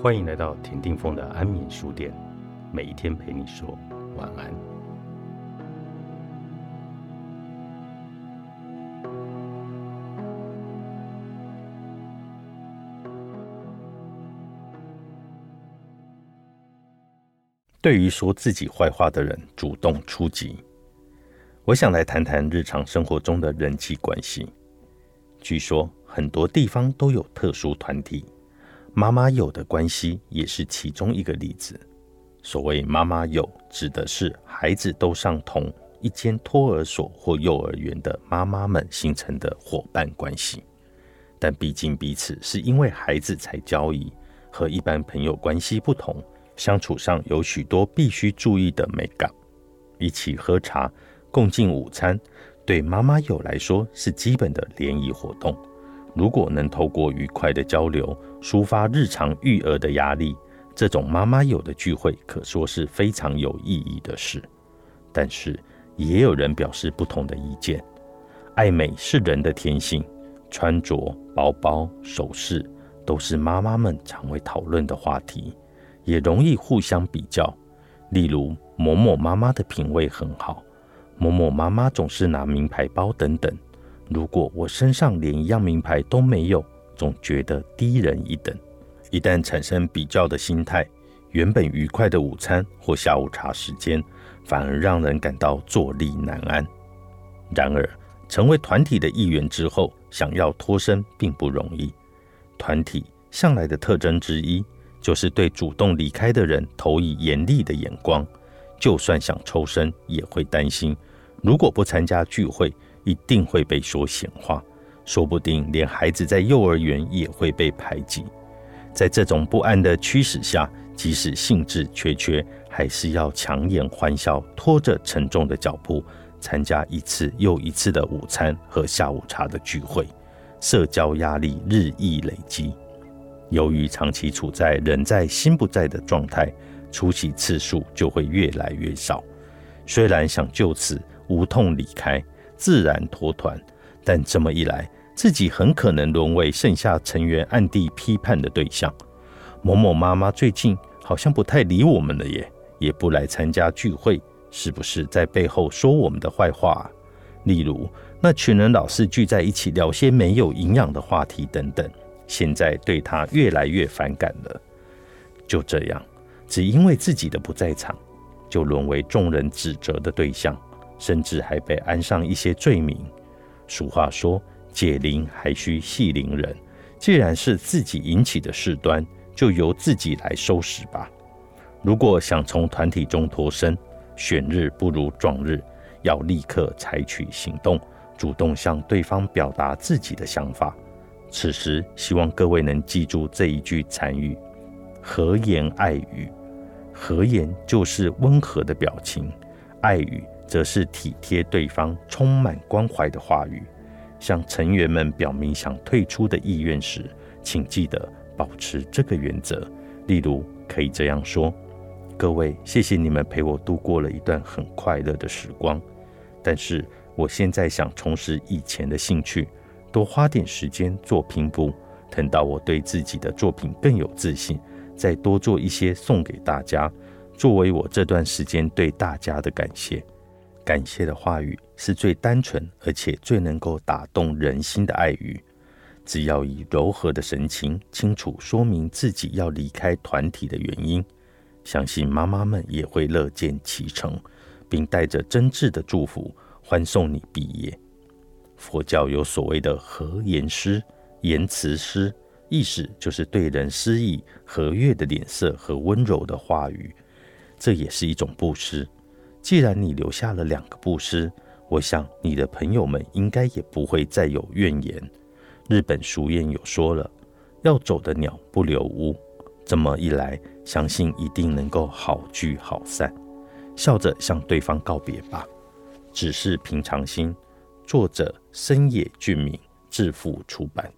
欢迎来到田定峰的安眠书店，每一天陪你说晚安。对于说自己坏话的人，主动出击。我想来谈谈日常生活中的人际关系。据说很多地方都有特殊团体，妈妈友的关系也是其中一个例子。所谓妈妈友，指的是孩子都上同一间托儿所或幼儿园的妈妈们形成的伙伴关系。但毕竟彼此是因为孩子才交易，和一般朋友关系不同。相处上有许多必须注意的美感，一起喝茶、共进午餐，对妈妈友来说是基本的联谊活动。如果能透过愉快的交流抒发日常育儿的压力，这种妈妈有的聚会可说是非常有意义的事。但是也有人表示不同的意见。爱美是人的天性，穿着、包包、首饰都是妈妈们常会讨论的话题。也容易互相比较，例如某某妈妈的品味很好，某某妈妈总是拿名牌包等等。如果我身上连一样名牌都没有，总觉得低人一等。一旦产生比较的心态，原本愉快的午餐或下午茶时间，反而让人感到坐立难安。然而，成为团体的一员之后，想要脱身并不容易。团体向来的特征之一。就是对主动离开的人投以严厉的眼光，就算想抽身，也会担心，如果不参加聚会，一定会被说闲话，说不定连孩子在幼儿园也会被排挤。在这种不安的驱使下，即使兴致缺缺，还是要强颜欢笑，拖着沉重的脚步，参加一次又一次的午餐和下午茶的聚会，社交压力日益累积。由于长期处在人在心不在的状态，出席次数就会越来越少。虽然想就此无痛离开，自然脱团，但这么一来，自己很可能沦为剩下成员暗地批判的对象。某某妈妈最近好像不太理我们了耶，也不来参加聚会，是不是在背后说我们的坏话？例如，那群人老是聚在一起聊些没有营养的话题等等。现在对他越来越反感了。就这样，只因为自己的不在场，就沦为众人指责的对象，甚至还被安上一些罪名。俗话说：“解铃还需系铃人。”既然是自己引起的事端，就由自己来收拾吧。如果想从团体中脱身，选日不如撞日，要立刻采取行动，主动向对方表达自己的想法。此时，希望各位能记住这一句禅语：“和言爱语。”和言就是温和的表情，爱语则是体贴对方、充满关怀的话语。向成员们表明想退出的意愿时，请记得保持这个原则。例如，可以这样说：“各位，谢谢你们陪我度过了一段很快乐的时光，但是我现在想重拾以前的兴趣。”多花点时间做拼布，等到我对自己的作品更有自信，再多做一些送给大家，作为我这段时间对大家的感谢。感谢的话语是最单纯而且最能够打动人心的爱语。只要以柔和的神情，清楚说明自己要离开团体的原因，相信妈妈们也会乐见其成，并带着真挚的祝福欢送你毕业。佛教有所谓的和颜诗、言辞诗，意思就是对人施以和悦的脸色和温柔的话语，这也是一种布施。既然你留下了两个布施，我想你的朋友们应该也不会再有怨言。日本俗谚有说了：“要走的鸟不留屋。”这么一来，相信一定能够好聚好散。笑着向对方告别吧，只是平常心。作者深野俊明，致富出版。